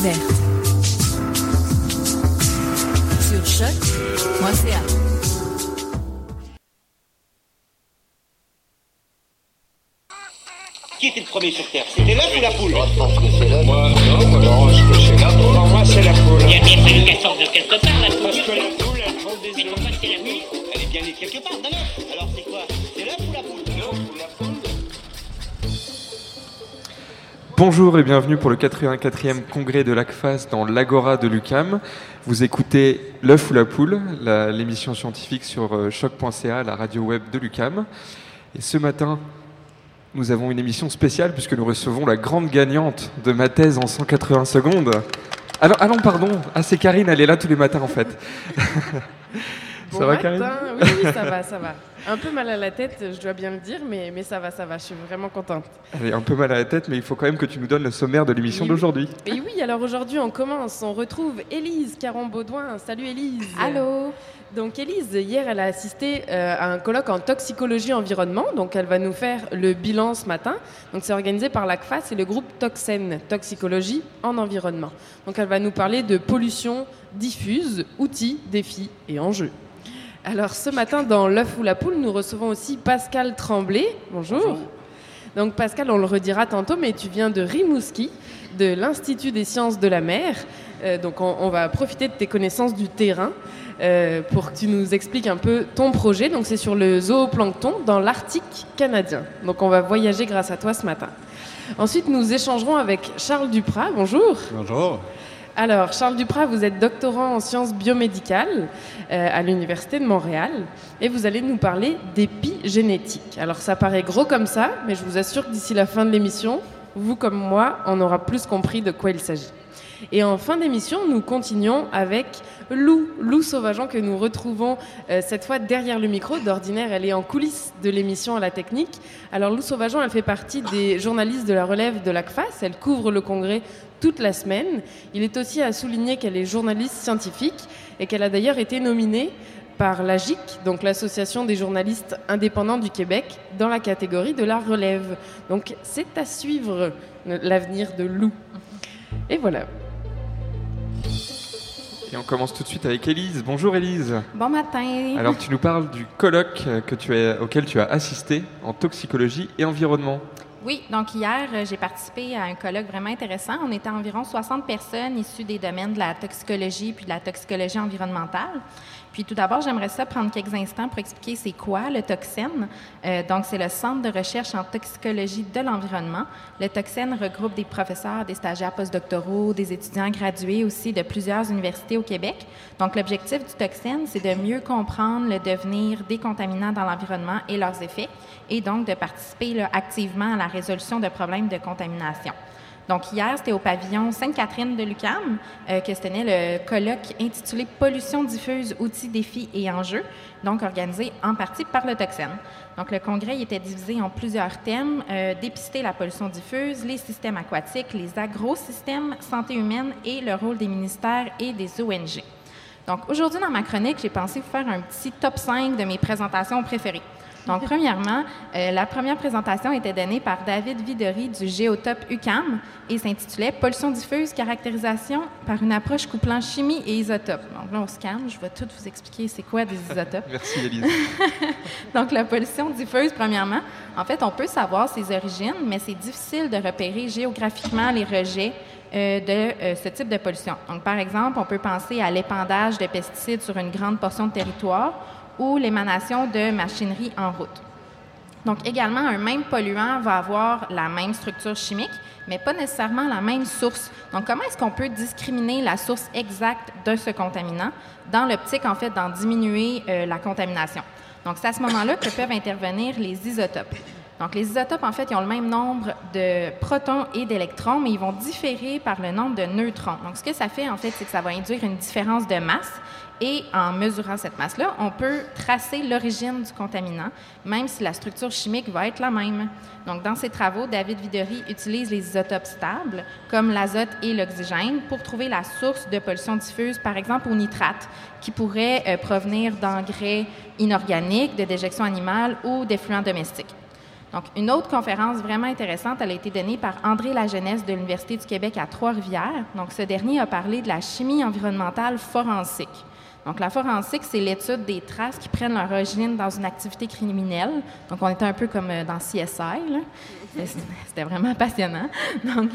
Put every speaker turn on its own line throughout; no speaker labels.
Sur choc.ca.
Qui était le premier sur Terre? C'était l'œuf ou la poule?
Moi, je pense que c'est l'œuf. Moi, non,
Bonjour et bienvenue pour le 84e congrès de l'ACFAS dans l'Agora de l'UCAM. Vous écoutez L'œuf ou la poule, l'émission scientifique sur euh, choc.ca, la radio web de l'UCAM. Et ce matin, nous avons une émission spéciale puisque nous recevons la grande gagnante de ma thèse en 180 secondes. Alors, ah non, pardon, ah, c'est Karine, elle est là tous les matins en fait.
Bon
ça va. Karine
Oui, oui, ça va, ça va. Un peu mal à la tête, je dois bien le dire, mais, mais ça va, ça va. Je suis vraiment contente.
Elle est un peu mal à la tête, mais il faut quand même que tu nous donnes le sommaire de l'émission
Oui.
d'aujourd'hui.
Et oui, alors aujourd'hui, on commence. On retrouve Élise Caron-Baudouin. Salut Élise.
Allô
Donc Élise, hier, elle a assisté euh, à un colloque en toxicologie environnement. Donc elle va nous faire le bilan ce matin. Donc c'est organisé par l'ACFAS et le groupe Toxen, toxicologie en environnement. Donc elle va nous parler de pollution diffuse, outils, défis et enjeux. Alors ce matin, dans l'œuf ou la poule, nous recevons aussi Pascal Tremblay. Bonjour. Donc Pascal, on le redira tantôt, mais tu viens de Rimouski, de l'Institut des sciences de la mer. Euh, donc on, on va profiter de tes connaissances du terrain euh, pour que tu nous expliques un peu ton projet. Donc c'est sur le zooplancton dans l'Arctique canadien. Donc on va voyager grâce à toi ce matin. Ensuite, nous échangerons avec Charles Duprat. Bonjour.
Bonjour.
Alors, Charles Duprat, vous êtes doctorant en sciences biomédicales euh, à l'Université de Montréal et vous allez nous parler d'épigénétique. Alors, ça paraît gros comme ça, mais je vous assure que d'ici la fin de l'émission, vous comme moi, on aura plus compris de quoi il s'agit. Et en fin d'émission, nous continuons avec Lou, Lou Sauvageon, que nous retrouvons euh, cette fois derrière le micro. D'ordinaire, elle est en coulisses de l'émission à la technique. Alors Lou Sauvageon, elle fait partie des journalistes de la relève de l'ACFAS. Elle couvre le congrès toute la semaine. Il est aussi à souligner qu'elle est journaliste scientifique et qu'elle a d'ailleurs été nominée par l'AGIC, donc l'Association des journalistes indépendants du Québec, dans la catégorie de la relève. Donc c'est à suivre l'avenir de Lou. Et voilà.
Et on commence tout de suite avec Élise. Bonjour Élise.
Bon matin.
Alors tu nous parles du colloque que tu as, auquel tu as assisté en toxicologie et environnement.
Oui, donc hier, euh, j'ai participé à un colloque vraiment intéressant. On était environ 60 personnes issues des domaines de la toxicologie puis de la toxicologie environnementale. Puis tout d'abord, j'aimerais ça prendre quelques instants pour expliquer c'est quoi le Toxen. Euh, donc, c'est le Centre de recherche en toxicologie de l'environnement. Le Toxen regroupe des professeurs, des stagiaires postdoctoraux, des étudiants gradués aussi de plusieurs universités au Québec. Donc, l'objectif du Toxen, c'est de mieux comprendre le devenir des contaminants dans l'environnement et leurs effets, et donc de participer activement à la résolution de problèmes de contamination. Donc, hier, c'était au pavillon Sainte-Catherine de l'UQAM euh, que se tenait le colloque intitulé Pollution diffuse, outils, défis et enjeux, donc organisé en partie par le Toxen. Donc, le congrès était divisé en plusieurs thèmes euh, dépister la pollution diffuse, les systèmes aquatiques, les agrosystèmes, santé humaine et le rôle des ministères et des ONG. Donc, aujourd'hui, dans ma chronique, j'ai pensé vous faire un petit top 5 de mes présentations préférées. Donc, premièrement, euh, la première présentation était donnée par David Videry du Géotope UCAM et s'intitulait Pollution diffuse, caractérisation par une approche couplant chimie et isotope. Donc là, on se calme, je vais tout vous expliquer c'est quoi des isotopes.
Merci Elise.
Donc, la pollution diffuse, premièrement, en fait, on peut savoir ses origines, mais c'est difficile de repérer géographiquement les rejets euh, de euh, ce type de pollution. Donc, par exemple, on peut penser à l'épandage de pesticides sur une grande portion de territoire ou l'émanation de machinerie en route. Donc, également, un même polluant va avoir la même structure chimique, mais pas nécessairement la même source. Donc, comment est-ce qu'on peut discriminer la source exacte de ce contaminant? Dans l'optique, en fait, d'en diminuer euh, la contamination? Donc, c'est à ce moment-là que peuvent intervenir les isotopes. Donc, les isotopes, en fait, ils ont le même nombre de protons et d'électrons, mais ils vont différer par le nombre de neutrons. Donc, ce que ça fait, en fait, c'est que ça va induire une différence de masse. Et en mesurant cette masse-là, on peut tracer l'origine du contaminant, même si la structure chimique va être la même. Donc, dans ses travaux, David Videry utilise les isotopes stables, comme l'azote et l'oxygène, pour trouver la source de pollution diffuse, par exemple au nitrate, qui pourrait euh, provenir d'engrais inorganiques, de déjection animale ou d'effluents domestiques. Donc, une autre conférence vraiment intéressante, elle a été donnée par André Lajeunesse de l'Université du Québec à Trois-Rivières. Donc, ce dernier a parlé de la chimie environnementale forensique. Donc, la forensique, c'est l'étude des traces qui prennent leur origine dans une activité criminelle. Donc, on était un peu comme euh, dans CSI. C'était vraiment passionnant. Donc,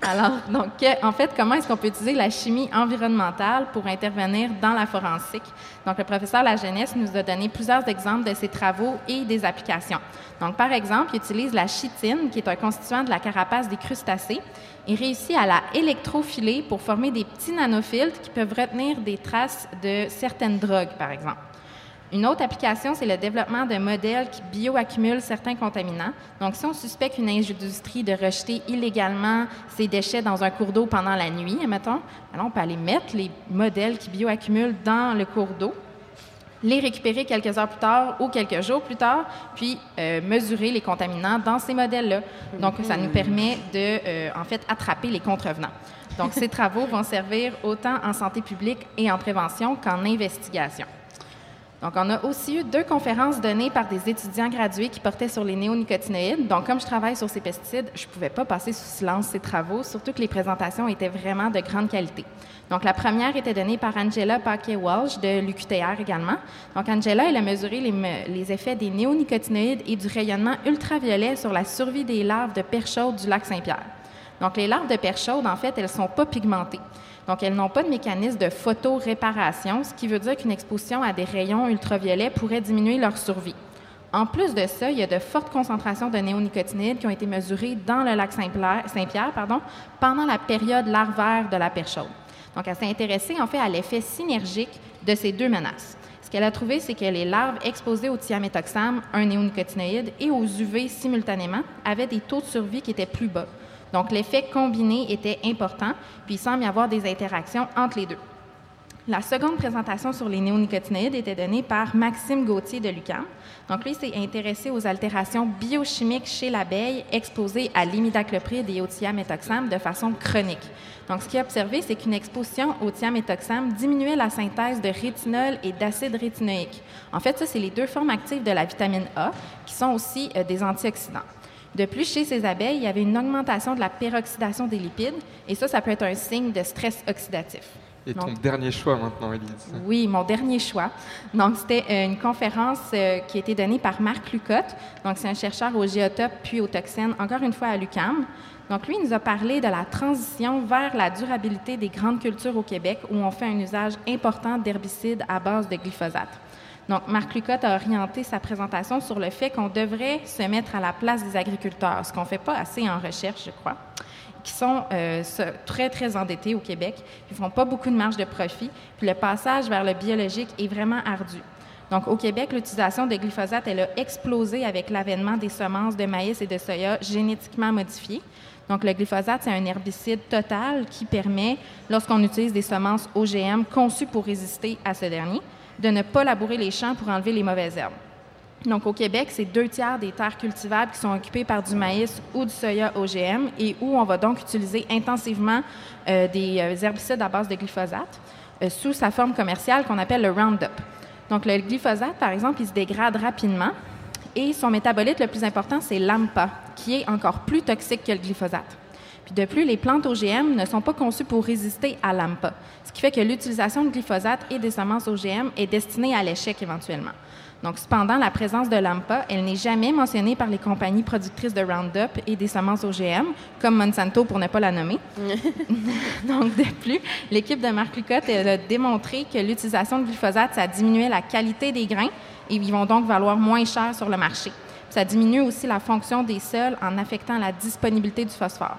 alors, donc, en fait, comment est-ce qu'on peut utiliser la chimie environnementale pour intervenir dans la forensique? Donc, le professeur Lajeunesse nous a donné plusieurs exemples de ses travaux et des applications. Donc, par exemple, il utilise la chitine, qui est un constituant de la carapace des crustacés, et réussit à la électrophiler pour former des petits nanofiltres qui peuvent retenir des traces de certaines drogues, par exemple. Une autre application, c'est le développement de modèles qui bioaccumulent certains contaminants. Donc, si on suspecte une industrie de rejeter illégalement ses déchets dans un cours d'eau pendant la nuit, admettons, alors on peut aller mettre les modèles qui bioaccumulent dans le cours d'eau, les récupérer quelques heures plus tard ou quelques jours plus tard, puis euh, mesurer les contaminants dans ces modèles-là. Donc, ça nous permet de, euh, en fait, attraper les contrevenants. Donc, ces travaux vont servir autant en santé publique et en prévention qu'en investigation. Donc, on a aussi eu deux conférences données par des étudiants gradués qui portaient sur les néonicotinoïdes. Donc, comme je travaille sur ces pesticides, je ne pouvais pas passer sous silence ces travaux, surtout que les présentations étaient vraiment de grande qualité. Donc, la première était donnée par Angela Paquet-Walsh de l'UQTR également. Donc, Angela, elle a mesuré les, les, effets des néonicotinoïdes et du rayonnement ultraviolet sur la survie des larves de perche chaude du lac Saint-Pierre. Donc, les larves de perche chaude, en fait, elles ne sont pas pigmentées. Donc, elles n'ont pas de mécanisme de photoréparation, ce qui veut dire qu'une exposition à des rayons ultraviolets pourrait diminuer leur survie. En plus de ça, il y a de fortes concentrations de néonicotinoïdes qui ont été mesurées dans le lac Saint-Pierre pendant la période larvaire de la perche chaude. Donc, elle s'est intéressée en fait à l'effet synergique de ces deux menaces. Ce qu'elle a trouvé, c'est que les larves exposées au thiaméthoxam, un néonicotinoïde, et aux UV simultanément avaient des taux de survie qui étaient plus bas. Donc, l'effet combiné était important, puis il semble y avoir des interactions entre les deux. La seconde présentation sur les néonicotinoïdes était donnée par Maxime Gauthier de l'UQAM. Donc, lui s'est intéressé aux altérations biochimiques chez l'abeille exposée à l'imidaclopride et au thiaméthoxam de façon chronique. Donc, ce qu'il a observé, c'est qu'une exposition au thiaméthoxam diminuait la synthèse de rétinol et d'acide rétinoïque. En fait, ça, c'est les deux formes actives de la vitamine A qui sont aussi euh, des antioxydants. De plus, chez ces abeilles, il y avait une augmentation de la peroxydation des lipides, et ça, ça peut être un signe de stress oxydatif.
Et ton dernier choix maintenant, Elise
Oui, mon dernier choix. Donc, c'était euh, une conférence euh, qui a été donnée par Marc Lucotte. Donc, c'est un chercheur au géotope puis au toxines, encore une fois à l'UCAM. Donc, lui, il nous a parlé de la transition vers la durabilité des grandes cultures au Québec, où on fait un usage important d'herbicides à base de glyphosate. Donc, Marc Lucotte a orienté sa présentation sur le fait qu'on devrait se mettre à la place des agriculteurs, ce qu'on ne fait pas assez en recherche, je crois, qui sont euh, très, très endettés au Québec, qui ne font pas beaucoup de marge de profit, puis le passage vers le biologique est vraiment ardu. Donc, au Québec, l'utilisation de glyphosate, elle a explosé avec l'avènement des semences de maïs et de soya génétiquement modifiées. Donc, le glyphosate, c'est un herbicide total qui permet, lorsqu'on utilise des semences OGM conçues pour résister à ce dernier, de ne pas labourer les champs pour enlever les mauvaises herbes. Donc, au Québec, c'est deux tiers des terres cultivables qui sont occupées par du maïs ou du soya OGM et où on va donc utiliser intensivement euh, des euh, herbicides à base de glyphosate euh, sous sa forme commerciale qu'on appelle le Roundup. Donc, le glyphosate, par exemple, il se dégrade rapidement. Et son métabolite le plus important, c'est l'AMPA, qui est encore plus toxique que le glyphosate. Puis de plus, les plantes OGM ne sont pas conçues pour résister à l'AMPA, ce qui fait que l'utilisation de glyphosate et des semences OGM est destinée à l'échec éventuellement. Donc, cependant, la présence de l'AMPA, elle n'est jamais mentionnée par les compagnies productrices de Roundup et des semences OGM, comme Monsanto pour ne pas la nommer. Donc, de plus, l'équipe de Marc Lucotte a démontré que l'utilisation de glyphosate, ça diminuait la qualité des grains et ils vont donc valoir moins cher sur le marché. Ça diminue aussi la fonction des sols en affectant la disponibilité du phosphore.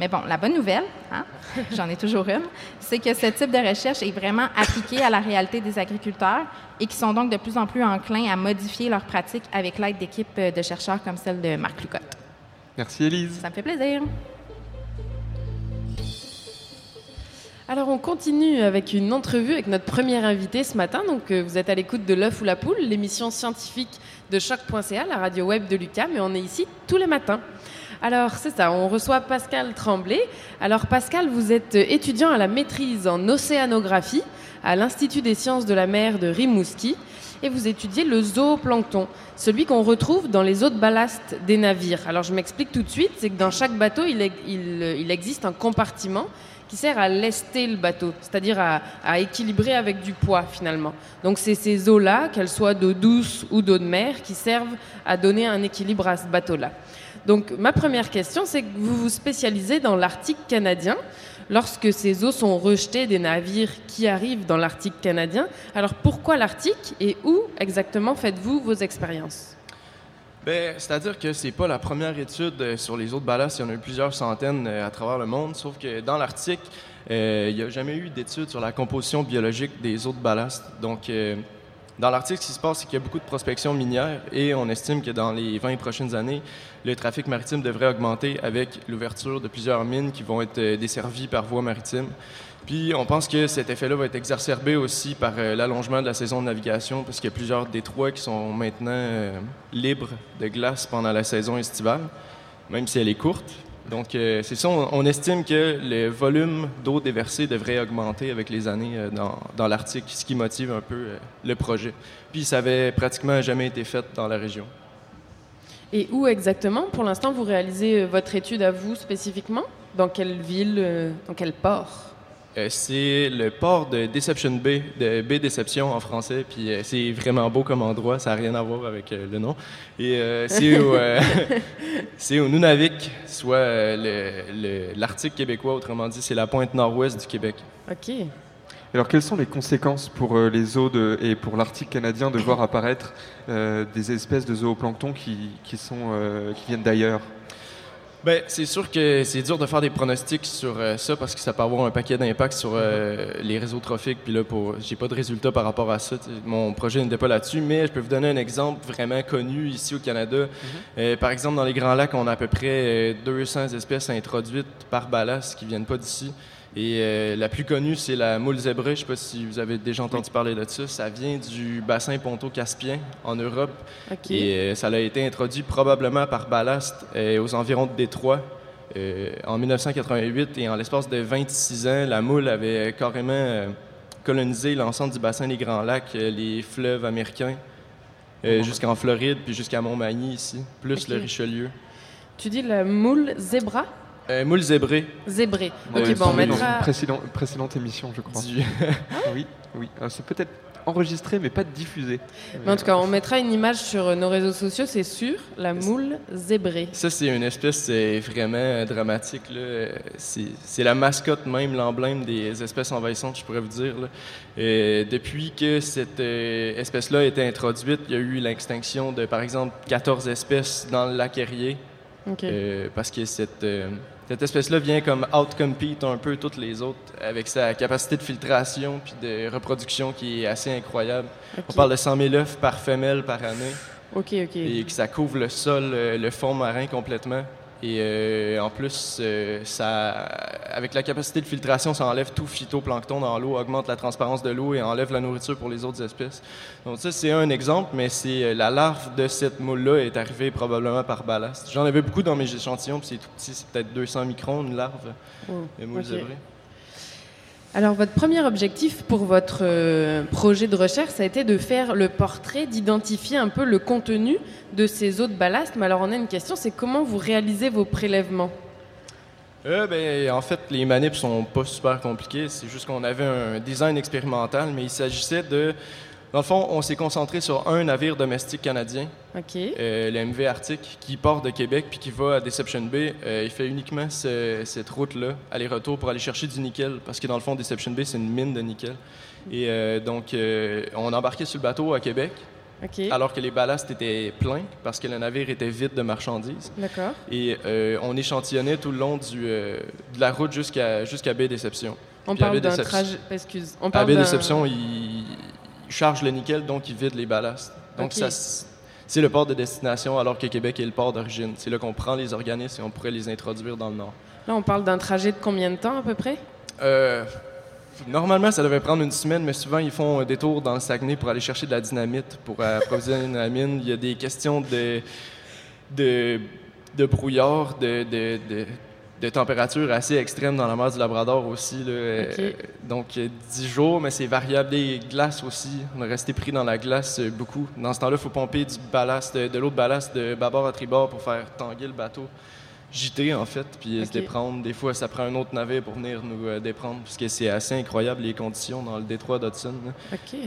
Mais bon, la bonne nouvelle, hein, j'en ai toujours une, c'est que ce type de recherche est vraiment appliqué à la réalité des agriculteurs et qui sont donc de plus en plus enclins à modifier leurs pratiques avec l'aide d'équipes de chercheurs comme celle de Marc Lucotte.
Merci Élise.
Ça me fait plaisir.
Alors on continue avec une entrevue avec notre première invitée ce matin. Donc euh, vous êtes à l'écoute de l'œuf ou la poule, l'émission scientifique de choc.ca, la radio web de l'UQAM, et on est ici tous les matins. Alors, c'est ça, on reçoit Pascal Tremblay. Alors, Pascal, vous êtes étudiant à la maîtrise en océanographie à l'Institut des sciences de la mer de Rimouski et vous étudiez le zooplancton, celui qu'on retrouve dans les eaux de ballast des navires. Alors, je m'explique tout de suite, c'est que dans chaque bateau, il, il, existe un compartiment qui sert à lester le bateau, c'est-à-dire à, à, équilibrer avec du poids finalement. Donc c'est ces eaux-là, qu'elles soient d'eau douce ou d'eau de mer, qui servent à donner un équilibre à ce bateau-là. Donc ma première question, c'est que vous vous spécialisez dans l'Arctique canadien. Lorsque ces eaux sont rejetées des navires qui arrivent dans l'Arctique canadien, alors pourquoi l'Arctique et où exactement faites-vous vos expériences?
Ben, C'est-à-dire que c'est pas la première étude euh, sur les eaux de ballast. Il y en a eu plusieurs centaines euh, à travers le monde, sauf que dans l'Arctique, euh, il n'y a jamais eu d'études sur la composition biologique des eaux de ballast. Donc, dans l'Arctique, ce qui se passe, c'est qu'il y a beaucoup de prospection minière et on estime que dans les 20 prochaines années, le trafic maritime devrait augmenter avec l'ouverture de plusieurs mines qui vont être euh, desservies par voie maritime. Puis on pense que cet effet-là va être exacerbé aussi par euh, l'allongement de la saison de navigation, parce qu'il y a plusieurs détroits qui sont maintenant euh, libres de glace pendant la saison estivale, même si elle est courte. Donc, euh, c'est ça, on, estime que le volume d'eau déversée devrait augmenter avec les années euh, dans, l'Arctique, ce qui motive un peu euh, le projet. Puis, ça avait pratiquement jamais été fait dans la région.
Et où exactement, pour l'instant, vous réalisez votre étude à vous spécifiquement? Dans quelle ville Dans quel port?
Euh, c'est le port de Deception Bay, de Bay Deception en français, puis euh, c'est vraiment beau comme endroit, ça n'a rien à voir avec euh, le nom. Et c'est au, Nunavik, soit l'Arctique québécois, autrement dit, c'est la pointe nord-ouest du Québec.
OK.
Alors, quelles sont les conséquences pour les eaux de, et pour l'Arctique canadien de voir apparaître des espèces de zooplancton qui, qui, sont, qui viennent d'ailleurs?
Ben, c'est sûr que c'est dur de faire des pronostics sur euh, ça parce que ça peut avoir un paquet d'impacts sur euh, les réseaux trophiques. Puis là, pour, j'ai pas de résultats par rapport à ça. Mon projet n'était pas là-dessus, mais je peux vous donner un exemple vraiment connu ici au Canada. Mhm. Euh, par exemple, dans les Grands Lacs, on a à peu près 200 espèces introduites par ballast qui viennent pas d'ici. Et euh, la plus connue, c'est la moule zébrée. Je ne sais pas si vous avez déjà entendu parler de ça. Ça vient du bassin ponto-caspien en Europe. Et euh, ça a été introduit probablement par ballast euh, aux environs de Détroit en 1988. Et en l'espace de 26 ans, la moule avait carrément colonisé l'ensemble du bassin des Grands Lacs, les fleuves américains, jusqu'en Floride, puis jusqu'à Montmagny ici, plus le Richelieu.
Tu dis la moule zébra?
Euh, moule zébré.
Zébré. Ok, bon, on mettra...
Précédente, précédente émission, je crois. oui, oui. Euh, c'est peut-être enregistré, mais pas diffusé.
Mais en tout cas, on mettra une image sur nos réseaux sociaux, c'est sûr. La moule zébrée.
Ça, c'est une espèce vraiment dramatique. C'est la mascotte même, l'emblème des espèces envahissantes, je pourrais vous dire. Et depuis que cette euh, espèce-là a été introduite, il y a eu l'extinction de, par exemple, 14 espèces dans le lac Erie. Euh, parce que cette, cette espèce-là vient comme out-compete un peu toutes les autres avec sa capacité de filtration puis de reproduction qui est assez incroyable. On parle de 100 000 œufs par femelle par année.
OK, OK.
Et que ça couvre le sol, euh, le fond marin complètement. Et euh, en plus, euh, ça, avec la capacité de filtration, ça enlève tout phytoplancton dans l'eau, augmente la transparence de l'eau et enlève la nourriture pour les autres espèces. Donc ça, c'est un exemple, mais c'est euh, la larve de cette moule-là est arrivée probablement par ballast. J'en avais beaucoup dans mes échantillons, puis c'est tout petit, c'est peut-être 200 microns, une larve, oh, moule
Alors, votre premier objectif pour votre euh, projet de recherche, ça a été de faire le portrait, d'identifier un peu le contenu de ces eaux de ballast. Mais alors, on a une question, c'est comment vous réalisez vos prélèvements?
Euh, ben, en fait, les manips sont pas super compliqués. C'est juste qu'on avait un design expérimental, mais il s'agissait de. Dans le fond, on s'est concentré sur un navire domestique canadien, euh, le MV Arctic, qui part de Québec puis qui va à Deception Bay. Euh, il fait uniquement ce- cette route-là, aller-retour, pour aller chercher du nickel, parce que dans le fond, Deception Bay, c'est une mine de nickel. Et euh, donc, on embarquait sur le bateau à Québec, alors que les ballasts étaient pleins, parce que le navire était vide de marchandises.
D'accord.
Et on échantillonnait tout le long du, de la route jusqu'à jusqu'à baie Déception.
On
Puis
parle d'un trajet. Excuse. On
À baie Déception, il charge le nickel, donc il vide les ballasts. Donc ça, c'est le port de destination, alors que Québec est le port d'origine. C'est là qu'on prend les organismes et on pourrait les introduire dans le Nord.
Là, on parle d'un trajet de combien de temps à peu près?
Euh, normalement, ça devait prendre une semaine, mais souvent, ils font un détour dans le Saguenay pour aller chercher de la dynamite, pour approvisionner la mine. Il y a des questions de, de, de brouillard, de, de, de, de température assez extrême dans la mer du Labrador aussi. là. Euh, Donc, euh, 10 jours, mais c'est variable. Les glaces aussi, on est resté pris dans la glace euh, beaucoup. Dans ce temps-là, il faut pomper du ballast, de, l'eau de ballast de bâbord à tribord pour faire tanguer le bateau. JT en fait, puis euh, se déprendre. Des fois, ça prend un autre navire pour venir nous euh, déprendre, puisque c'est assez incroyable les conditions dans le détroit d'Hudson.
Ok.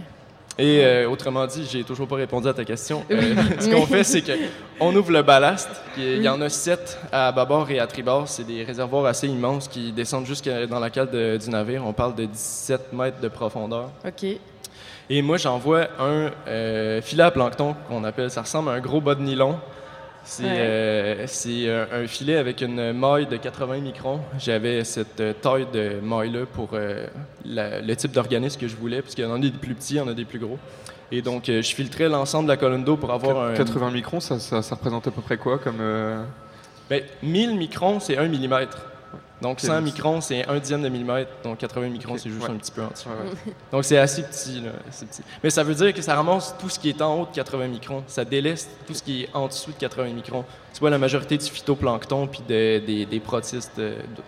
Et euh, autrement dit, j'ai toujours pas répondu à ta question. Euh, ce qu'on fait, c'est que on ouvre le ballast. Il y en a sept à bâbord et à tribord. C'est des réservoirs assez immenses qui descendent jusqu'à dans la cale de- du navire. On parle de 17 mètres de profondeur.
Ok.
Et moi, j'envoie un euh, filet à plancton qu'on appelle. Ça ressemble à un gros bas de nylon. C'est
Ouais.
euh, c'est un, un filet avec une maille de 80 microns. J'avais cette euh, taille de maille-là pour euh, la- le type d'organisme que je voulais, parce qu'il y en a des plus petits, il y en a des plus gros. Et donc, euh, je filtrais l'ensemble de la colonne d'eau pour avoir un...
80 microns, ça, ça, ça représente à peu près quoi comme euh,
Ben, 1000 microns, c'est 1 millimètre. Donc,
Ok,
100
donc
microns, c'est 1 dixième de millimètre. Donc, 80 microns, c'est juste
ouais.
un petit peu en dessous.
Ouais, ouais.
Donc, c'est assez petit, là. c'est petit. Mais ça veut dire que ça ramasse tout ce qui est en haut de 80 microns. Ça délaisse tout ce qui est en dessous de 80 microns. Tu vois la majorité du phytoplancton puis de- des, des protistes. euh, de-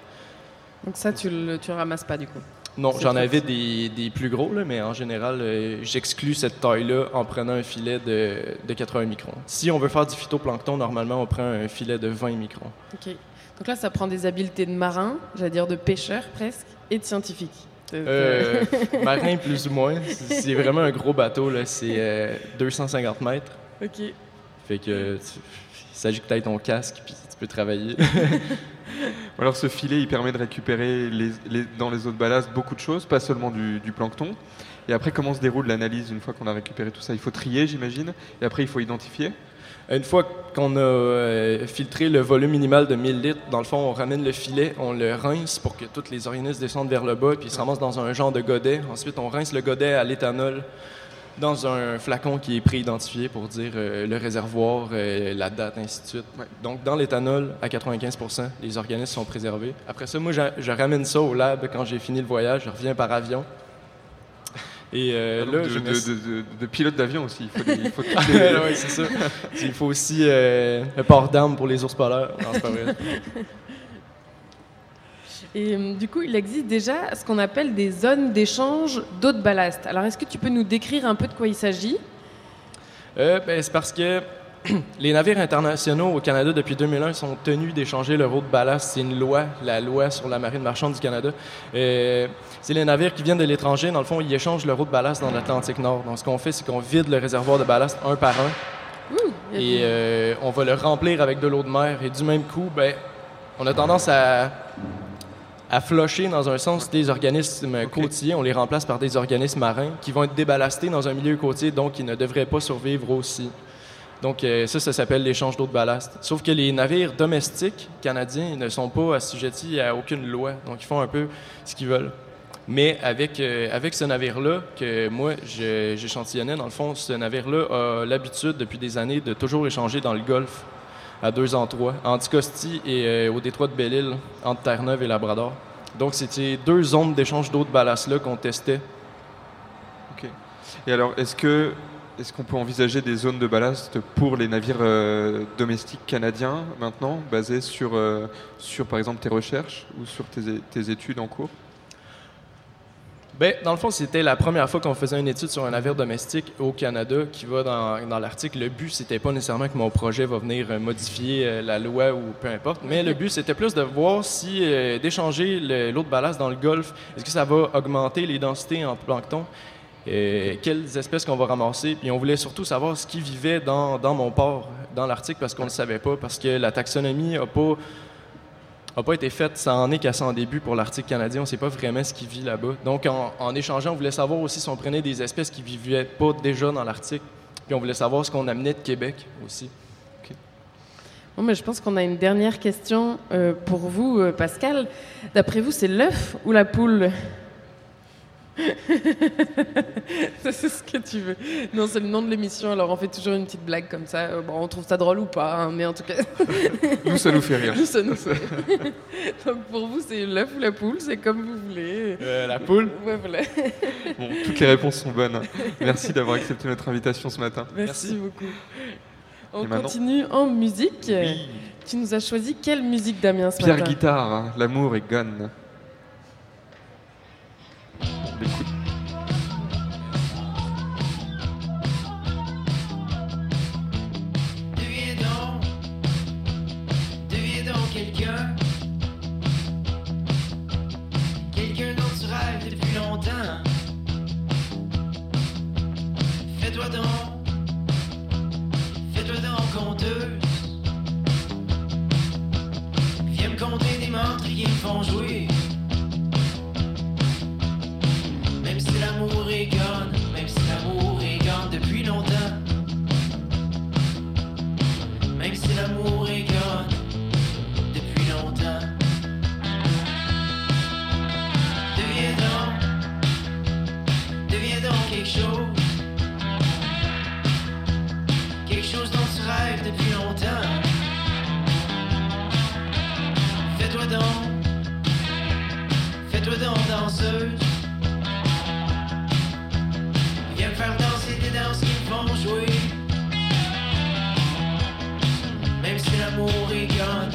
Donc ça, tu le, tu ramasses pas du coup?
Non, j'en avais des, des plus gros, là, mais en général, euh, j'exclus cette taille-là en prenant un filet de, de 80 microns. Si on veut faire du phytoplancton, normalement, on prend un filet de 20 microns.
Ok. Donc là, ça prend des habiletés de marin, j'allais dire de pêcheur presque, et de scientifique. C'est-
Euh, marin plus ou moins. C'est c'est vraiment un gros bateau, là. C'est euh, 250 mètres.
Ok.
Fait que tu- il s'agit que tu ton casque puis tu peux travailler.
Alors ce filet, il permet de récupérer les- les- dans les eaux de ballast beaucoup de choses, pas seulement du, du plancton. Et après, comment se déroule l'analyse une fois qu'on a récupéré tout ça? Il faut trier, j'imagine, et après il faut identifier.
Une fois qu'on a euh, filtré le volume minimal de 1000 litres, dans le fond, on ramène le filet, on le rince pour que tous les organismes descendent vers le bas, puis ils se ramassent dans un genre de godet. Ensuite, on rince le godet à l'éthanol dans un flacon qui est pré-identifié pour dire euh, le réservoir, euh, la date, ainsi de suite. Donc, dans l'éthanol, à 95% les organismes sont préservés. Après ça, moi, je, je ramène ça au lab quand j'ai fini le voyage. Je reviens par avion. Et euh,
Ah,
là,
de,
je
de-
me suis-
de- de- de pilote d'avion aussi. Il faut, des- il faut les-
oui, c'est ça. Il faut aussi euh, un port d'armes pour les ours polaires. Non, c'est pas vrai.
Et euh, du coup, il existe déjà ce qu'on appelle des zones d'échange d'eau de ballast. Alors, est-ce que tu peux nous décrire un peu de quoi il s'agit?
Euh, ben, c'est parce que les navires internationaux au Canada depuis 2001 sont tenus d'échanger leur eau de ballast. C'est une loi, la loi sur la marine marchande du Canada. Euh, c'est les navires qui viennent de l'étranger. Dans le fond, ils échangent leur eau de ballast dans l'Atlantique Nord. Donc, ce qu'on fait, c'est qu'on vide le réservoir de ballast un par un. Et euh, on va le remplir avec de l'eau de mer. Et du même coup, ben, on a tendance à, à flusher dans un sens des organismes côtiers. On les remplace par des organismes marins qui vont être déballastés dans un milieu côtier, donc ils ne devraient pas survivre aussi. Donc euh, ça, ça s'appelle l'échange d'eau de ballast. Sauf que les navires domestiques canadiens ne sont pas assujettis à aucune loi. Donc ils font un peu ce qu'ils veulent. Mais avec, euh, avec ce navire-là, que moi, j'échantillonnais, dans le fond, ce navire-là a l'habitude, depuis des années, de toujours échanger dans le Golfe, à deux endroits, en Anticosti et euh, au détroit de Belle-Île, entre Terre-Neuve et Labrador. Donc, c'était deux zones d'échange d'eau de ballast-là qu'on testait.
Ok. Et alors, est-ce que est-ce qu'on peut envisager des zones de ballast pour les navires euh, domestiques canadiens maintenant, basées sur, euh, sur par exemple tes recherches ou sur tes, études en cours?
Ben, dans le fond, c'était la première fois qu'on faisait une étude sur un navire domestique au Canada qui va dans, dans l'article. Le but, c'était pas nécessairement que mon projet va venir euh, modifier la loi ou peu importe, mais le but, c'était plus de voir si d'échanger le- l'eau de ballast dans le golfe, est-ce que ça va augmenter les densités en plancton? Et quelles espèces qu'on va ramasser. Puis on voulait surtout savoir ce qui vivait dans, mon port, dans l'Arctique, parce qu'on ne le savait pas, parce que la taxonomie n'a pas n'a pas été faite, ça en est qu'à son début pour l'Arctique canadien. On ne sait pas vraiment ce qui vit là-bas. Donc, en, échangeant, on voulait savoir aussi si on prenait des espèces qui vivaient pas déjà dans l'Arctique. Puis on voulait savoir ce qu'on amenait de Québec aussi.
Bon, mais je pense qu'on a une dernière question euh, pour vous, euh, Pascal. D'après vous, c'est l'œuf ou la poule? Ça, C'est ce que tu veux. Non, c'est le nom de l'émission, alors on fait toujours une petite blague comme ça. Euh, Bon, on trouve ça drôle ou pas, hein, mais en tout cas.
Nous, ça nous fait rire.
Nous, ça nous fait rire. Donc pour vous, c'est l'œuf ou la poule, c'est comme vous voulez.
Euh, la poule
Ouais, voilà.
Bon, toutes les réponses sont bonnes. Merci d'avoir accepté notre invitation ce matin.
Merci, beaucoup. On continue en musique. Tu nous as choisi quelle musique, Damien, ce
Pierre
matin?
Guitare, hein, l'amour est gone.
Gone,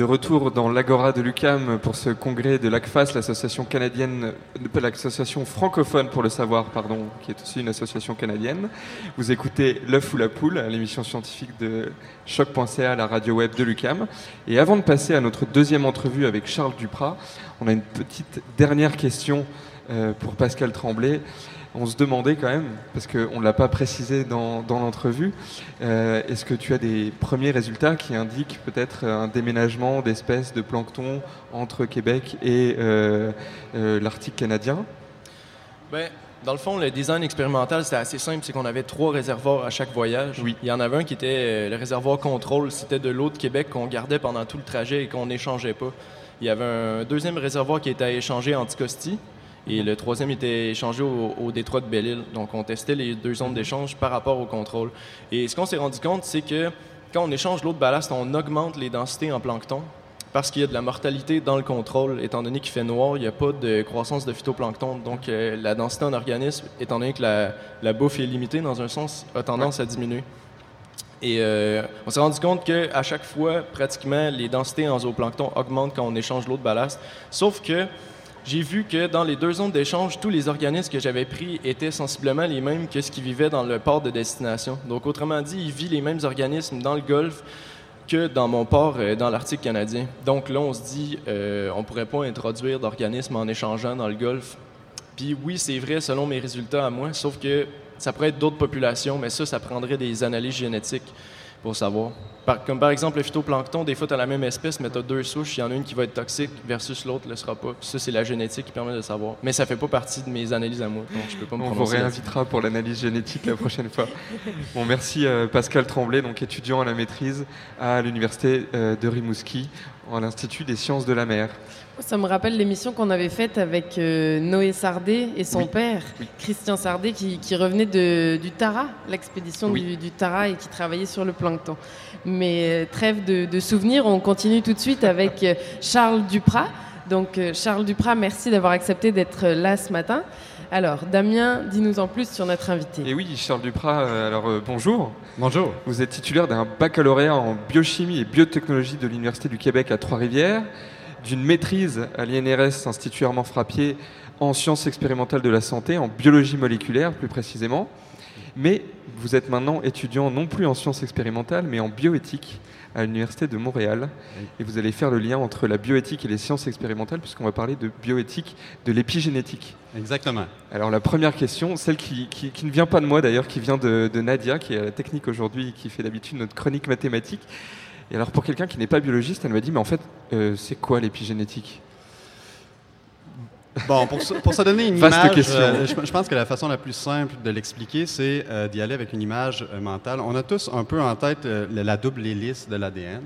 De retour dans l'Agora de l'UCAM pour ce congrès de l'ACFAS, l'association canadienne, l'association francophone pour le savoir, pardon, qui est aussi une association canadienne. Vous écoutez L'œuf ou la poule, l'émission scientifique de choc.ca, la radio web de l'UCAM. Et avant de passer à notre deuxième entrevue avec Charles Duprat, on a une petite dernière question euh, pour Pascal Tremblay. On se demandait quand même, parce qu'on ne l'a pas précisé dans, dans l'entrevue, euh, est-ce que tu as des premiers résultats qui indiquent peut-être un déménagement d'espèces de plancton entre Québec et euh, euh, l'Arctique canadien?
Ben, dans le fond, le design expérimental, c'était assez simple. C'est qu'on avait trois réservoirs à chaque voyage.
Oui.
Il y en avait un qui était le réservoir contrôle. C'était de l'eau de Québec qu'on gardait pendant tout le trajet et qu'on n'échangeait pas. il y avait un deuxième réservoir qui était échangé à Anticosti et le troisième était échangé au, au détroit de Belle-Île. Donc, on testait les deux zones d'échange par rapport au contrôle. Et ce qu'on s'est rendu compte, c'est que quand on échange l'eau de ballast, on augmente les densités en plancton parce qu'il y a de la mortalité dans le contrôle. Étant donné qu'il fait noir, il n'y a pas de croissance de phytoplancton. Donc, euh, la densité en organisme, étant donné que la, la bouffe est limitée dans un sens, a tendance à diminuer. Et euh, on s'est rendu compte qu'à chaque fois, pratiquement, les densités en zooplancton augmentent quand on échange l'eau de ballast. Sauf que j'ai vu que dans les deux zones d'échange, tous les organismes que j'avais pris étaient sensiblement les mêmes que ce qui vivait dans le port de destination. Donc, autrement dit, il vit les mêmes organismes dans le Golfe que dans mon port euh, dans l'Arctique canadien. Donc là, on se dit, euh, on pourrait pas introduire d'organismes en échangeant dans le Golfe. Puis oui, c'est vrai selon mes résultats à moi, sauf que ça pourrait être d'autres populations, mais ça, ça prendrait des analyses génétiques pour savoir. Par- comme par exemple le phytoplancton, des fois, tu as la même espèce, mais tu as deux souches. Il y en a une qui va être toxique versus l'autre ne le sera pas. Ça, c'est la génétique qui permet de savoir. Mais ça fait pas partie de mes analyses à moi, donc je peux pas me
On vous réinvitera pour l'analyse génétique la prochaine fois. Bon, merci euh, Pascal Tremblay, donc étudiant à la maîtrise à l'université euh, de Rimouski, à l'Institut des sciences de la mer.
Ça me rappelle l'émission qu'on avait faite avec euh, Noé Sardet et son
Oui.
père, Christian Sardet, qui, qui revenait de, du Tara, l'expédition
Oui.
du, du Tara, et qui travaillait sur le plancton. Mais euh, trêve de, de souvenirs, on continue tout de suite avec euh, Charles Duprat. Donc euh, Charles Duprat, merci d'avoir accepté d'être là ce matin. Alors, Damien, dis-nous en plus sur notre invité.
Et oui, Charles Duprat, alors euh, bonjour.
Bonjour.
Vous êtes titulaire d'un baccalauréat en biochimie et biotechnologie de l'Université du Québec à Trois-Rivières, d'une maîtrise à l'INRS Institut Armand Frappier en sciences expérimentales de la santé, en biologie moléculaire plus précisément. Mais vous êtes maintenant étudiant non plus en sciences expérimentales, mais en bioéthique à l'Université de Montréal. Et vous allez faire le lien entre la bioéthique et les sciences expérimentales, puisqu'on va parler de bioéthique de l'épigénétique.
Exactement.
Alors la première question, celle qui, qui- qui ne vient pas de moi d'ailleurs, qui vient de, de Nadia, qui est à la technique aujourd'hui, et qui fait d'habitude notre chronique mathématique. Et alors pour quelqu'un qui n'est pas biologiste, elle m'a dit, mais en fait, euh, c'est quoi l'épigénétique?
Bon, pour se, pour se donner une
Vaste
image,
question.
euh, je, je pense que la façon la plus simple de l'expliquer, c'est euh, d'y aller avec une image euh, mentale. On a tous un peu en tête la, la double hélice de l'ADN.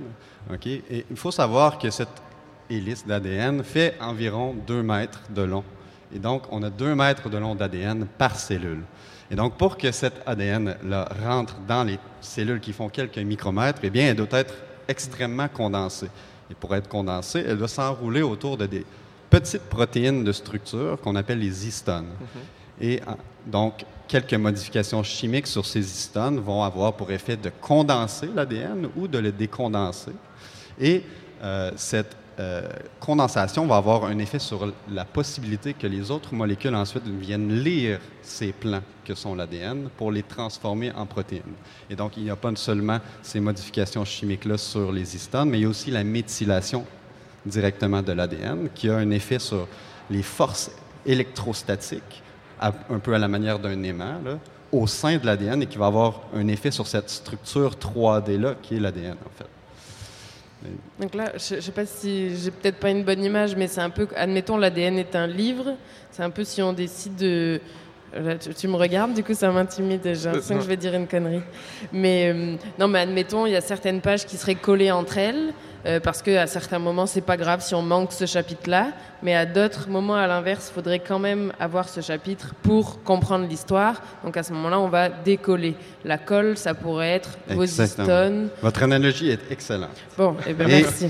ok? Et il faut savoir que cette hélice d'ADN fait environ 2 mètres de long. Et donc, on a 2 mètres de long d'ADN par cellule. Et donc, pour que cet ADN-là rentre dans les cellules qui font quelques micromètres, eh bien, elle doit être extrêmement condensée. Et pour être condensée, elle doit s'enrouler autour de des petites protéines de structure qu'on appelle les histones. Et euh, donc, quelques modifications chimiques sur ces histones vont avoir pour effet de condenser l'ADN ou de le décondenser. Et euh, cette euh, condensation va avoir un effet sur la possibilité que les autres molécules ensuite viennent lire ces plans que sont l'ADN pour les transformer en protéines. Et donc, il n'y a pas seulement ces modifications chimiques-là sur les histones, mais il y a aussi la méthylation directement de l'ADN qui a un effet sur les forces électrostatiques, un peu à la manière d'un aimant, au sein de l'ADN et qui va avoir un effet sur cette structure 3D-là qui est l'ADN, en fait.
Donc là, je ne sais pas si j'ai peut-être pas une bonne image, mais c'est un peu, admettons, l'ADN est un livre. C'est un peu si on décide de. Là, tu, tu me regardes, du coup, ça m'intimide. J'ai l'impression que je vais dire une connerie. Mais euh, non, mais admettons, il y a certaines pages qui seraient collées entre elles, euh, parce qu'à certains moments, c'est pas grave si on manque ce chapitre-là. Mais à d'autres moments, à l'inverse, il faudrait quand même avoir ce chapitre pour comprendre l'histoire. Donc à ce moment-là, on va décoller. La colle, ça pourrait être histones.
Votre analogie est excellente.
Bon, eh ben
Et-
merci.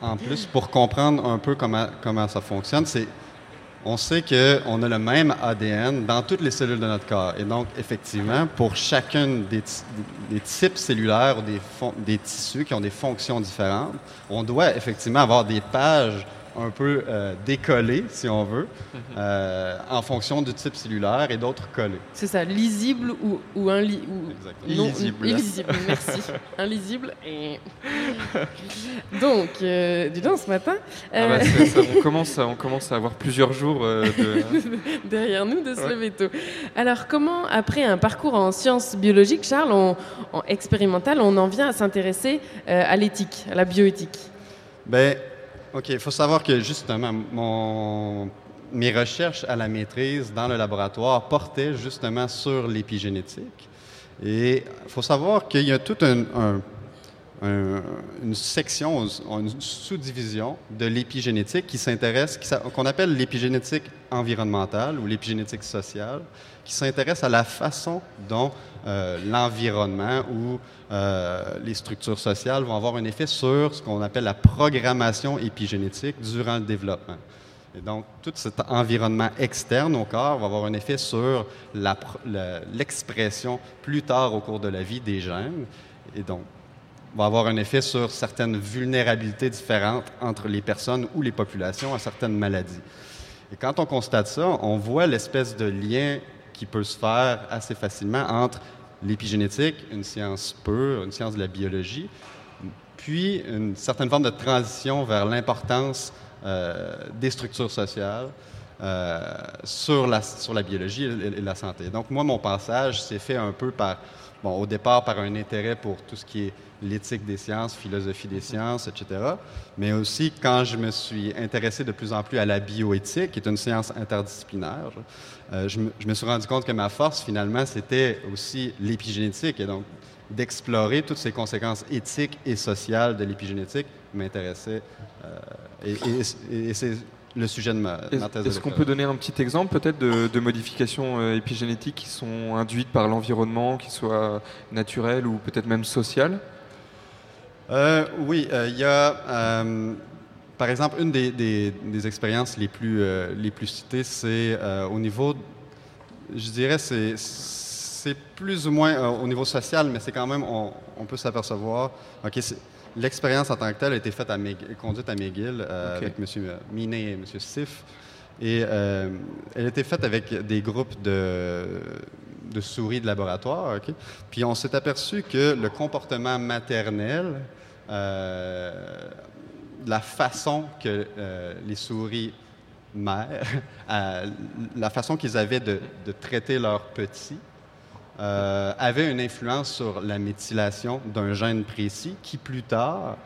En plus, pour comprendre un peu comment, comment ça fonctionne, c'est on sait qu'on a le même ADN dans toutes les cellules de notre corps. Et donc, effectivement, pour chacun des, types cellulaires ou des tissus qui ont des fonctions différentes, on doit effectivement avoir des pages un peu euh, décollées, si on veut, euh, en fonction du type cellulaire et d'autres collées.
C'est ça, lisible ou, ou un li- ou non,
Illisible.
illisible, merci. Invisible et donc euh, dis donc ce matin
Ah bah,
euh,
ça, on, commence à, on commence à avoir plusieurs jours euh, de...
derrière nous de se
Ouais.
lever tôt. Alors comment après un parcours en sciences biologiques, Charles, on- en expérimental, on en vient à s'intéresser euh, à l'éthique, à la bioéthique?
Ben, OK, il faut savoir que justement, mes recherches à la maîtrise dans le laboratoire portaient justement sur l'épigénétique. Et il faut savoir qu'il y a tout un- un- une section, une sous-division de l'épigénétique qui s'intéresse, qu'on appelle l'épigénétique environnementale ou l'épigénétique sociale, qui s'intéresse à la façon dont euh, l'environnement ou euh, les structures sociales vont avoir un effet sur ce qu'on appelle la programmation épigénétique durant le développement. Et donc, tout cet environnement externe au corps va avoir un effet sur l'expression plus tard au cours de la vie des gènes. Et donc, va avoir un effet sur certaines vulnérabilités différentes entre les personnes ou les populations à certaines maladies. Et quand on constate ça, on voit l'espèce de lien qui peut se faire assez facilement entre l'épigénétique, une science pure, une science de la biologie, puis une certaine forme de transition vers l'importance euh, des structures sociales euh, sur, la, sur la biologie et, la santé. Donc moi, mon passage s'est fait un peu par, bon, au départ par un intérêt pour tout ce qui est l'éthique des sciences, philosophie des sciences, etc. Mais aussi quand je me suis intéressé de plus en plus à la bioéthique, qui est une science interdisciplinaire, euh, je, me, je me suis rendu compte que ma force, finalement, c'était aussi l'épigénétique. Et donc, d'explorer toutes ces conséquences éthiques et sociales de l'épigénétique m'intéressait. euh, et et- et c'est le sujet de ma, thèse
Est-ce qu'on peut donner un petit exemple peut-être de, de modifications euh, épigénétiques qui sont induites par l'environnement, qui soient naturelles ou peut-être même sociales?
Euh, oui, euh, il y a, euh, par exemple, une des, des- des expériences les plus, les plus citées, c'est au niveau, je dirais, c'est, c'est plus ou moins euh, au niveau social, mais c'est quand même, on, on peut s'apercevoir, OK, c'est- l'expérience en tant que telle a été faite à McGill- conduite à McGill euh, avec M. Minet et M. Sif. Et euh, elle a été faite avec des groupes de, de souris de laboratoire. Puis on s'est aperçu que le comportement maternel, euh, la façon que euh, les souris mères, euh, la façon qu'ils avaient de, de traiter leurs petits, euh, avait une influence sur la méthylation d'un gène précis qui, plus tard,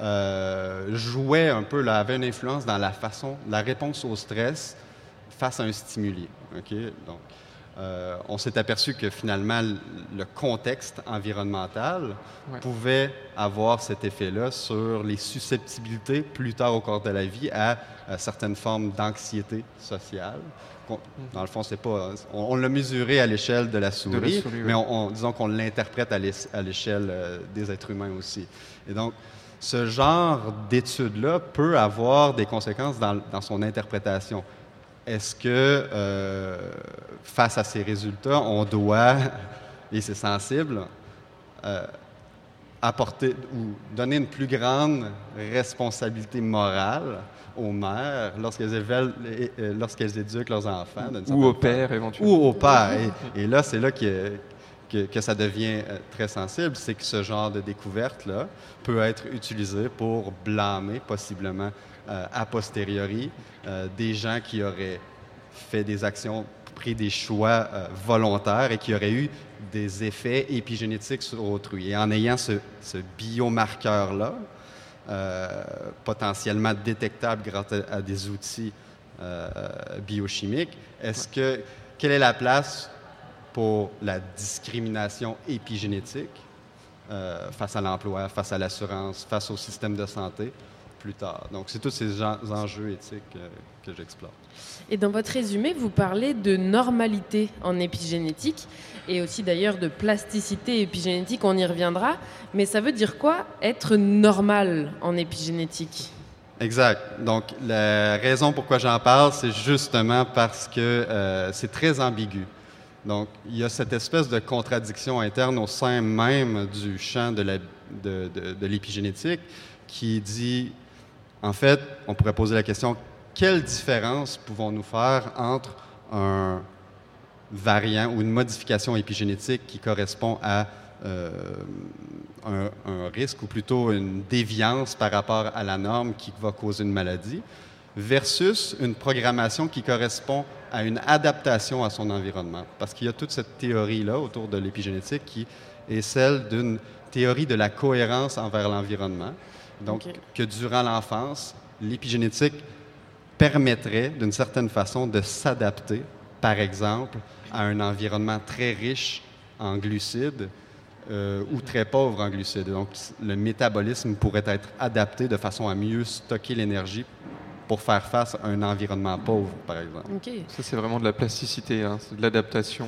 euh, jouait un peu, là, avait une influence dans la façon, la réponse au stress face à un stimuli. OK? Donc, euh, on s'est aperçu que finalement, le contexte environnemental
Ouais.
pouvait avoir cet effet-là sur les susceptibilités plus tard au cours de la vie à, à certaines formes d'anxiété sociale. Dans le fond, c'est pas, on, on l'a mesuré à l'échelle de la souris,
souris, oui.
mais on, on- disons qu'on l'interprète à l'é- à l'échelle euh, des êtres humains aussi. Et donc, ce genre d'étude-là peut avoir des conséquences dans, dans son interprétation. Est-ce que, euh, face à ces résultats, on doit, et c'est sensible, euh, apporter ou donner une plus grande responsabilité morale aux mères lorsqu'elles et- lorsqu'elles éduquent leurs enfants.
Ou
certaine
au
façon.
père, éventuellement.
Ou au père. Et, et là, c'est là que, que, que ça devient euh, très sensible, c'est que ce genre de découverte-là peut être utilisé pour blâmer possiblement euh, a posteriori euh, des gens qui auraient fait des actions, pris des choix euh, volontaires et qui auraient eu des effets épigénétiques sur autrui. Et en ayant ce, biomarqueur-là, euh, potentiellement détectable grâce à, à des outils euh, biochimiques, est-ce que quelle est la place pour la discrimination épigénétique euh, face à l'emploi, face à l'assurance, face au système de santé? Plus tard. Donc, c'est tous ces enjeux éthiques euh, que j'explore.
Et dans votre résumé, vous parlez de normalité en épigénétique et aussi d'ailleurs de plasticité épigénétique, on y reviendra. Mais ça veut dire quoi être normal en épigénétique?
Exact. Donc, la raison pourquoi j'en parle, c'est justement parce que euh, c'est très ambigu. Donc, il y a cette espèce de contradiction interne au sein même du champ de la- de- de- de l'épigénétique qui dit, en fait, on pourrait poser la question, quelle différence pouvons-nous faire entre un variant ou une modification épigénétique qui correspond à euh, un, un risque ou plutôt une déviance par rapport à la norme qui va causer une maladie versus une programmation qui correspond à une adaptation à son environnement? Parce qu'il y a toute cette théorie-là autour de l'épigénétique qui est celle d'une théorie de la cohérence envers l'environnement. Donc, que durant l'enfance, l'épigénétique permettrait d'une certaine façon de s'adapter, par exemple, à un environnement très riche en glucides euh, ou très pauvre en glucides. Donc, le métabolisme pourrait être adapté de façon à mieux stocker l'énergie pour faire face à un environnement pauvre, par exemple.
Ça, c'est vraiment de la plasticité, hein, c'est de l'adaptation.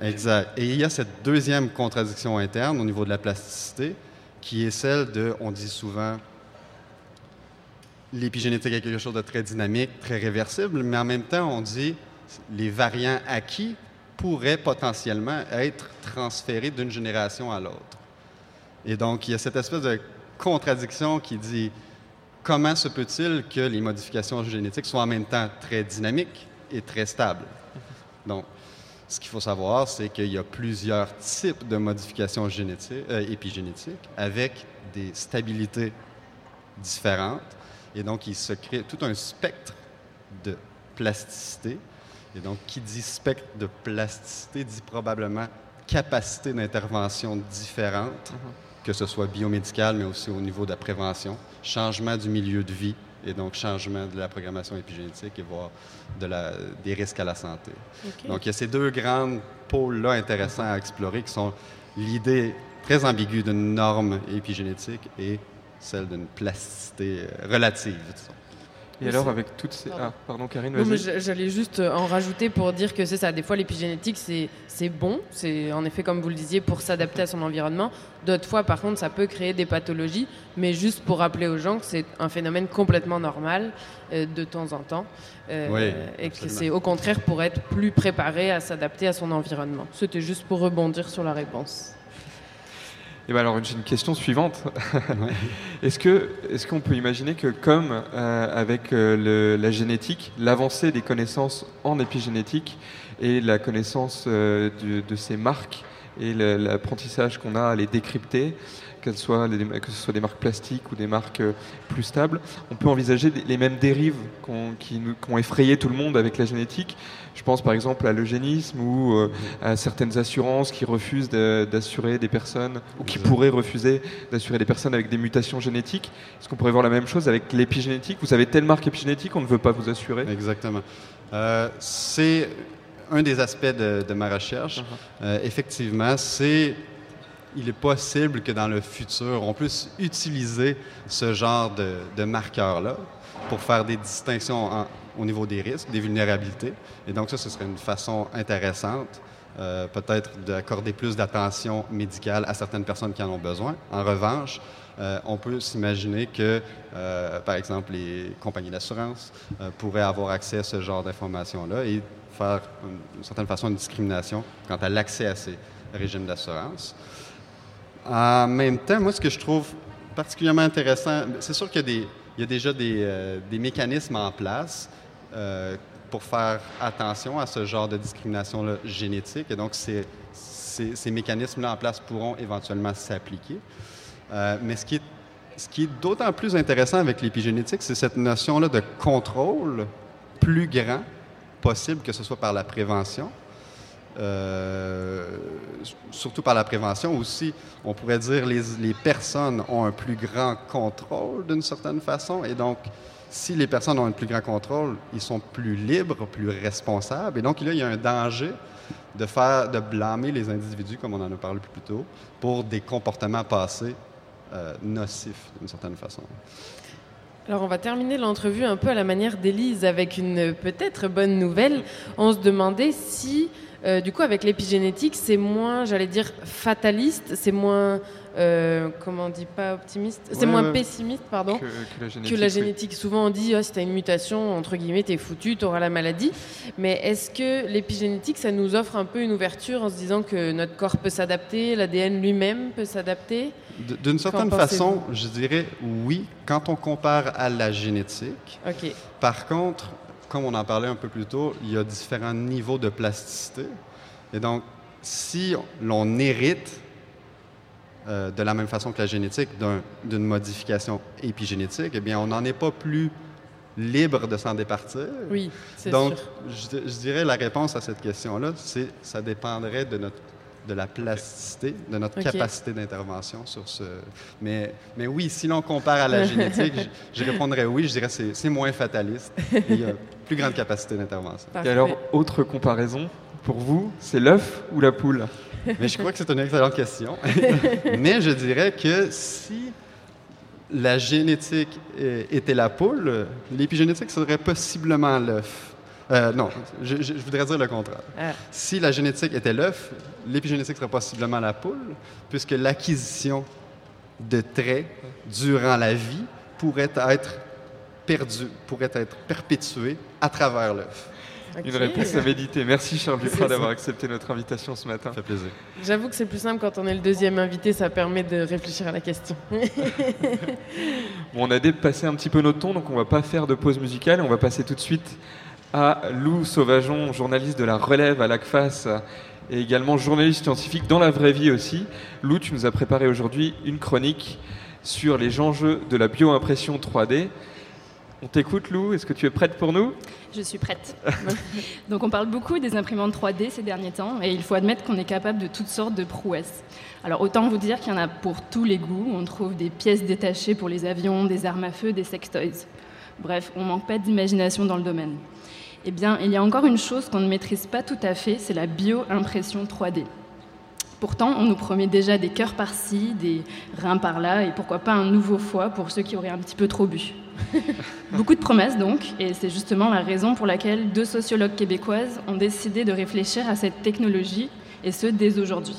euh.
Exact. Et il y a cette deuxième contradiction interne au niveau de la plasticité, qui est celle de, on dit souvent, l'épigénétique est quelque chose de très dynamique, très réversible, mais en même temps, on dit les variants acquis pourraient potentiellement être transférés d'une génération à l'autre. Et donc, il y a cette espèce de contradiction qui dit comment se peut-il que les modifications génétiques soient en même temps très dynamiques et très stables? Donc, ce qu'il faut savoir, c'est qu'il y a plusieurs types de modifications génétiques, euh, épigénétiques avec des stabilités différentes. Et donc, il se crée tout un spectre de plasticité. Et donc, qui dit spectre de plasticité dit probablement capacité d'intervention différente, que ce soit biomédicale, mais aussi au niveau de la prévention, changement du milieu de vie et donc changement de la programmation épigénétique et voire de la, des risques à la santé. Donc, il y a ces deux grands pôles-là intéressants à explorer qui sont l'idée très ambiguë d'une norme épigénétique et celle d'une plasticité euh, relative, disons.
Et alors, avec toutes ces. Ah, pardon, Karine,
J'allais juste euh, en rajouter pour dire que c'est ça. Des fois, l'épigénétique, c'est c'est bon. C'est en effet, comme vous le disiez, pour s'adapter à son environnement. D'autres fois, par contre, ça peut créer des pathologies. Mais juste pour rappeler aux gens que c'est un phénomène complètement normal euh, de temps en temps. Euh,
Oui,
et que c'est au contraire pour être plus préparé à s'adapter à son environnement. C'était juste pour rebondir sur la réponse.
Et ben alors, j'ai une question suivante. est-ce que, est-ce qu'on peut imaginer que, comme euh, avec euh, le- la génétique, l'avancée des connaissances en épigénétique et la connaissance euh, du- de ces marques et l'apprentissage qu'on a à les décrypter, qu'elles soient les- que ce soit des marques plastiques ou des marques plus stables, on peut envisager les mêmes dérives qu'on- qui, nous- qui ont effrayé tout le monde avec la génétique. Je pense par exemple à l'eugénisme ou euh, à certaines assurances qui refusent d'assurer des personnes ou qui pourraient refuser d'assurer des personnes avec des mutations génétiques. Est-ce qu'on pourrait voir la même chose avec l'épigénétique? Vous avez telle marque épigénétique, on ne veut pas vous assurer
Exactement. Euh, c'est un des aspects de, de ma recherche. Euh, effectivement, c'est il est possible que dans le futur, on puisse utiliser ce genre de, de marqueurs-là pour faire des distinctions au niveau des risques, des vulnérabilités. Et donc ça, ce serait une façon intéressante, euh, peut-être d'accorder plus d'attention médicale à certaines personnes qui en ont besoin. En revanche, euh, on peut s'imaginer que, euh, par exemple, les compagnies d'assurance pourraient avoir accès à ce genre d'informations-là et faire, une- d'une certaine façon, une discrimination quant à l'accès à ces régimes d'assurance. En même temps, moi, ce que je trouve particulièrement intéressant, c'est sûr qu'il y a, des, il y a déjà des, euh, mécanismes en place euh, pour faire attention à ce genre de discrimination génétique. Et donc, ces, mécanismes-là en place pourront éventuellement s'appliquer. Euh, mais ce qui est d'autant plus intéressant avec l'épigénétique, c'est cette notion-là de contrôle plus grand possible, que ce soit par la prévention, euh, surtout par la prévention aussi, on pourrait dire les, les personnes ont un plus grand contrôle d'une certaine façon. Et donc, si les personnes ont un plus grand contrôle, ils sont plus libres, plus responsables. Et donc, là, il y a un danger de faire, de blâmer les individus, comme on en a parlé plus tôt, pour des comportements passés euh, nocifs d'une certaine façon.
Alors on va terminer l'entrevue un peu à la manière d'Élise avec une peut-être bonne nouvelle. On se demandait si, euh, du coup, avec l'épigénétique, c'est moins, j'allais dire, fataliste, c'est moins, euh, comment on dit, pas optimiste, c'est
Ouais,
moins
ouais.
pessimiste, pardon,
Que- que la génétique,
que la
oui.
génétique. Souvent on dit, Ah, si tu as une mutation, entre guillemets, t'es foutu, tu auras la maladie. Mais est-ce que l'épigénétique, ça nous offre un peu une ouverture en se disant que notre corps peut s'adapter, l'ADN lui-même peut s'adapter?
D'une certaine façon, je dirais oui, quand on compare à la génétique. Par contre, comme on en parlait un peu plus tôt, il y a différents niveaux de plasticité. Et donc, si l'on hérite euh, de la même façon que la génétique d'un- d'une modification épigénétique, eh bien, on n'en est pas plus libre de s'en départir.
Oui, c'est
Donc,
sûr.
je, je dirais la réponse à cette question-là, c'est ça dépendrait de notre de la plasticité, de notre capacité d'intervention sur ce. Mais, mais oui, si l'on compare à la génétique, je, je répondrais oui, je dirais que c'est- c'est moins fataliste. et Il y a plus grande capacité d'intervention.
Et alors, autre comparaison, pour vous, c'est l'œuf ou la poule?
Mais je crois que c'est une excellente question. Mais je dirais que si la génétique était la poule, l'épigénétique serait possiblement l'œuf. Euh, non, je, je- je voudrais dire le contraire.
Ah.
Si la génétique était l'œuf, l'épigénétique serait possiblement la poule, puisque l'acquisition de traits durant la vie pourrait être perdue, pourrait être perpétuée à travers l'œuf.
Une réponse à méditer. Merci Charles Duprat d'avoir accepté notre invitation ce matin. Ça
fait plaisir.
J'avoue que c'est plus simple quand on est le deuxième invité, ça permet de réfléchir à la question.
Bon, on a dépassé un petit peu notre ton, donc on va pas faire de pause musicale. On va passer tout de suite à Lou Sauvageon, journaliste de la Relève à l'ACFAS et également journaliste scientifique dans la vraie vie aussi. Lou, tu nous as préparé aujourd'hui une chronique sur les enjeux de la bioimpression 3D. On t'écoute Lou, est-ce que tu es prête pour nous?
Je suis prête. Donc on parle beaucoup des imprimantes 3D ces derniers temps et il faut admettre qu'on est capable de toutes sortes de prouesses. Alors autant vous dire qu'il y en a pour tous les goûts. On trouve des pièces détachées pour les avions, des armes à feu, des sextoys. Bref, on manque pas d'imagination dans le domaine. Eh bien, il y a encore une chose qu'on ne maîtrise pas tout à fait, c'est la bioimpression 3D. Pourtant, on nous promet déjà des cœurs par-ci, des reins par-là, et pourquoi pas un nouveau foie pour ceux qui auraient un petit peu trop bu. Beaucoup de promesses donc, et c'est justement la raison pour laquelle deux sociologues québécoises ont décidé de réfléchir à cette technologie, et ce dès aujourd'hui.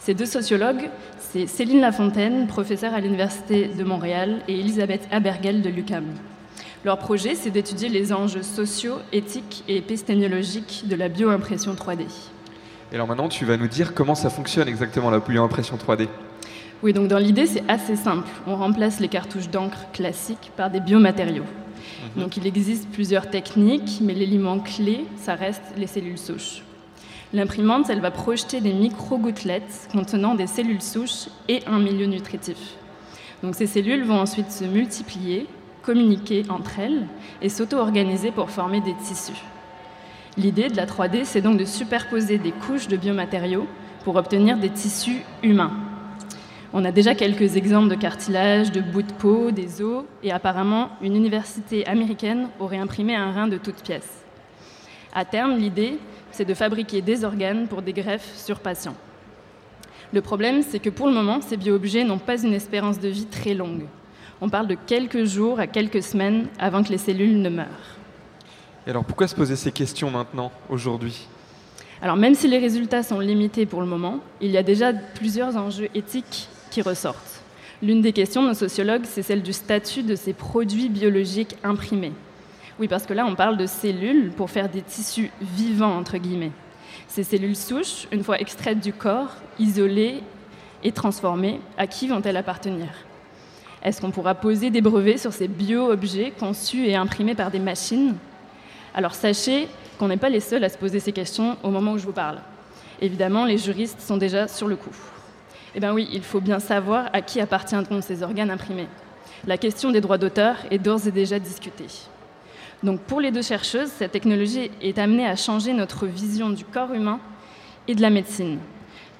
Ces deux sociologues, c'est Céline Lafontaine, professeure à l'Université de Montréal, et Elisabeth Abergel de l'UQAM. Leur projet, c'est d'étudier les enjeux sociaux, éthiques et épistémologiques de la bioimpression 3D.
Et alors maintenant, tu vas nous dire comment ça fonctionne exactement la bioimpression 3D.
Oui, donc dans l'idée, c'est assez simple. On remplace les cartouches d'encre classiques par des biomatériaux. Donc il existe plusieurs techniques, mais l'élément clé, ça reste les cellules souches. L'imprimante, elle va projeter des micro-gouttelettes contenant des cellules souches et un milieu nutritif. Donc ces cellules vont ensuite se multiplier, communiquer entre elles et s'auto-organiser pour former des tissus. L'idée de la 3D, c'est donc de superposer des couches de biomatériaux pour obtenir des tissus humains. On a déjà quelques exemples de cartilage, de bouts de peau, des os, et apparemment, une université américaine aurait imprimé un rein de toute pièce. À terme, l'idée, c'est de fabriquer des organes pour des greffes sur patients. Le problème, c'est que pour le moment, ces bio-objets n'ont pas une espérance de vie très longue. On parle de quelques jours à quelques semaines avant que les cellules ne meurent.
Et alors pourquoi se poser ces questions maintenant, aujourd'hui?
Alors même si les résultats sont limités pour le moment, il y a déjà plusieurs enjeux éthiques qui ressortent. L'une des questions de nos sociologues, c'est celle du statut de ces produits biologiques imprimés. Oui, parce que là, on parle de cellules pour faire des tissus vivants, entre guillemets. Ces cellules souches, une fois extraites du corps, isolées et transformées, à qui vont-elles appartenir? Est-ce qu'on pourra poser des brevets sur ces bio-objets conçus et imprimés par des machines? Alors sachez qu'on n'est pas les seuls à se poser ces questions au moment où je vous parle. Évidemment, les juristes sont déjà sur le coup. Eh bien oui, il faut bien savoir à qui appartiendront ces organes imprimés. La question des droits d'auteur est d'ores et déjà discutée. Donc pour les deux chercheuses, cette technologie est amenée à changer notre vision du corps humain et de la médecine.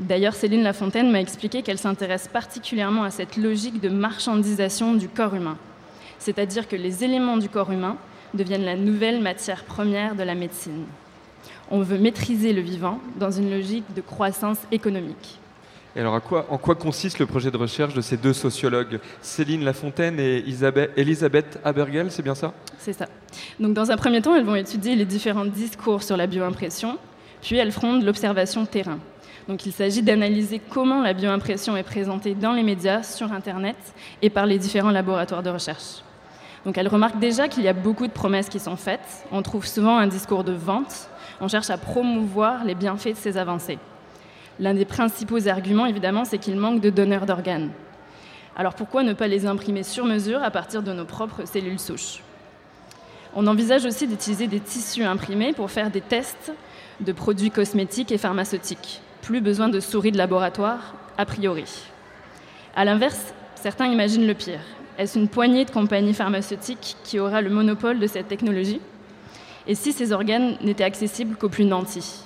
D'ailleurs, Céline Lafontaine m'a expliqué qu'elle s'intéresse particulièrement à cette logique de marchandisation du corps humain. C'est-à-dire que les éléments du corps humain deviennent la nouvelle matière première de la médecine. On veut maîtriser le vivant dans une logique de croissance économique.
Et alors à quoi, en quoi consiste le projet de recherche de ces deux sociologues, Céline Lafontaine et Isabelle- Elisabeth Abergel, c'est bien ça?
C'est ça. Donc, dans un premier temps, elles vont étudier les différents discours sur la bioimpression, puis elles feront de l'observation terrain. Donc, il s'agit d'analyser comment la bioimpression est présentée dans les médias, sur Internet et par les différents laboratoires de recherche. Donc, elles remarquent déjà qu'il y a beaucoup de promesses qui sont faites. On trouve souvent un discours de vente. On cherche à promouvoir les bienfaits de ces avancées. L'un des principaux arguments, évidemment, c'est qu'il manque de donneurs d'organes. Alors pourquoi ne pas les imprimer sur mesure à partir de nos propres cellules souches? On envisage aussi d'utiliser des tissus imprimés pour faire des tests de produits cosmétiques et pharmaceutiques. Plus besoin de souris de laboratoire, a priori. A l'inverse, certains imaginent le pire. Est-ce une poignée de compagnies pharmaceutiques qui aura le monopole de cette technologie? Et si ces organes n'étaient accessibles qu'aux plus nantis?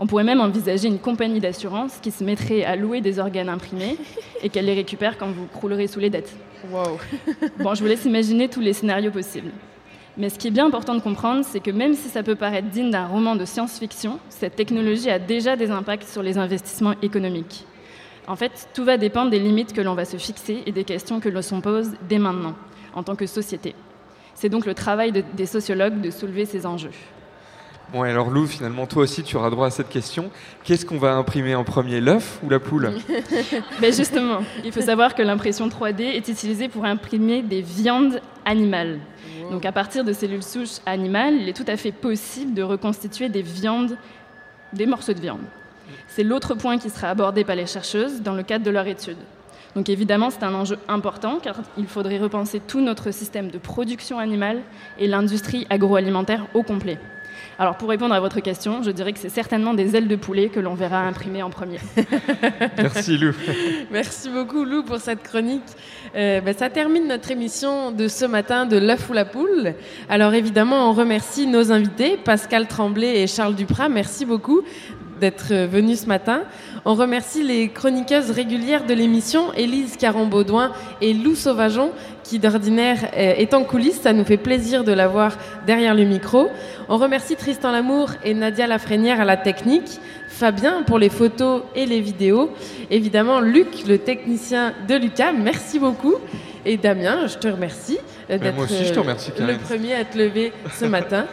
On pourrait même envisager une compagnie d'assurance qui se mettrait à louer des organes imprimés et qu'elle les récupère quand vous croulerez sous les dettes.
Wow.
Bon, je vous laisse imaginer tous les scénarios possibles. Mais ce qui est bien important de comprendre, c'est que même si ça peut paraître digne d'un roman de science-fiction, cette technologie a déjà des impacts sur les investissements économiques. En fait, tout va dépendre des limites que l'on va se fixer et des questions que l'on se pose dès maintenant, en tant que société. C'est donc le travail de- des sociologues de soulever ces enjeux.
Bon, alors Lou, finalement, toi aussi, tu auras droit à cette question. Qu'est-ce qu'on va imprimer en premier, l'œuf ou la poule
Ben justement, il faut savoir que l'impression 3D est utilisée pour imprimer des viandes animales. Donc à partir de cellules souches animales, il est tout à fait possible de reconstituer des viandes, des morceaux de viande. C'est l'autre point qui sera abordé par les chercheuses dans le cadre de leur étude. Donc évidemment, c'est un enjeu important car il faudrait repenser tout notre système de production animale et l'industrie agroalimentaire au complet. Alors pour répondre à votre question, je dirais que c'est certainement des ailes de poulet que l'on verra imprimer en premier.
Merci Lou.
Merci beaucoup Lou pour cette chronique. Euh, ben, ça termine notre émission de ce matin de l'œuf ou la poule. Alors évidemment, on remercie nos invités, Pascal Tremblay et Charles Duprat. Merci beaucoup d'être euh, venus ce matin. On remercie les chroniqueuses régulières de l'émission, Élise Caron-Baudouin et Lou Sauvageon, qui d'ordinaire euh, est en coulisses. Ça nous fait plaisir de la voir derrière le micro. On remercie Tristan Lamour et Nadia Lafrenière à la technique, Fabien pour les photos et les vidéos, évidemment Luc, le technicien de Lucam, merci beaucoup. Et Damien, je te remercie euh, d'être
moi aussi, je te remercie,
le premier à te lever ce matin.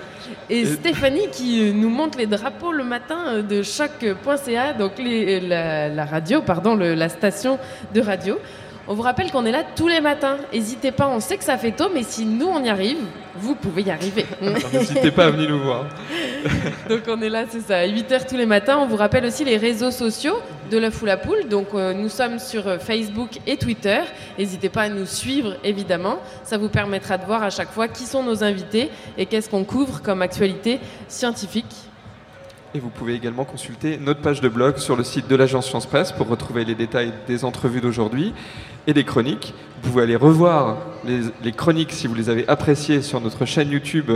Et
Et-
Stéphanie qui euh, nous montre les drapeaux le matin euh, de choc.ca, donc les- euh, la, la radio, pardon, le- la station de radio. On vous rappelle qu'on est là tous les matins. N'hésitez pas, on sait que ça fait tôt, mais si nous on y arrive, vous pouvez y arriver.
N'hésitez pas à venir nous voir.
Donc on est là, c'est ça, à 8h tous les matins. On vous rappelle aussi les réseaux sociaux de l'œuf ou la poule. Donc euh, nous sommes sur euh, Facebook et Twitter. N'hésitez pas à nous suivre, évidemment. Ça vous permettra de voir à chaque fois qui sont nos invités et qu'est-ce qu'on couvre comme actualité scientifique.
Et vous pouvez également consulter notre page de blog sur le site de l'agence Science Presse pour retrouver les détails des entrevues d'aujourd'hui et des chroniques. Vous pouvez aller revoir les, les chroniques si vous les avez appréciées sur notre chaîne YouTube.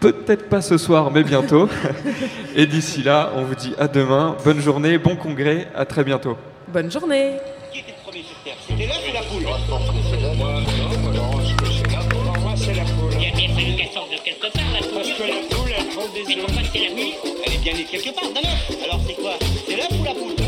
Peut-être pas ce soir, mais bientôt. et d'ici là, on vous dit à demain. Bonne journée, bon congrès, à très bientôt.
Bonne journée.
bien quelque
part d'un. Alors c'est
quoi? C'est
l'œuf ou la poule?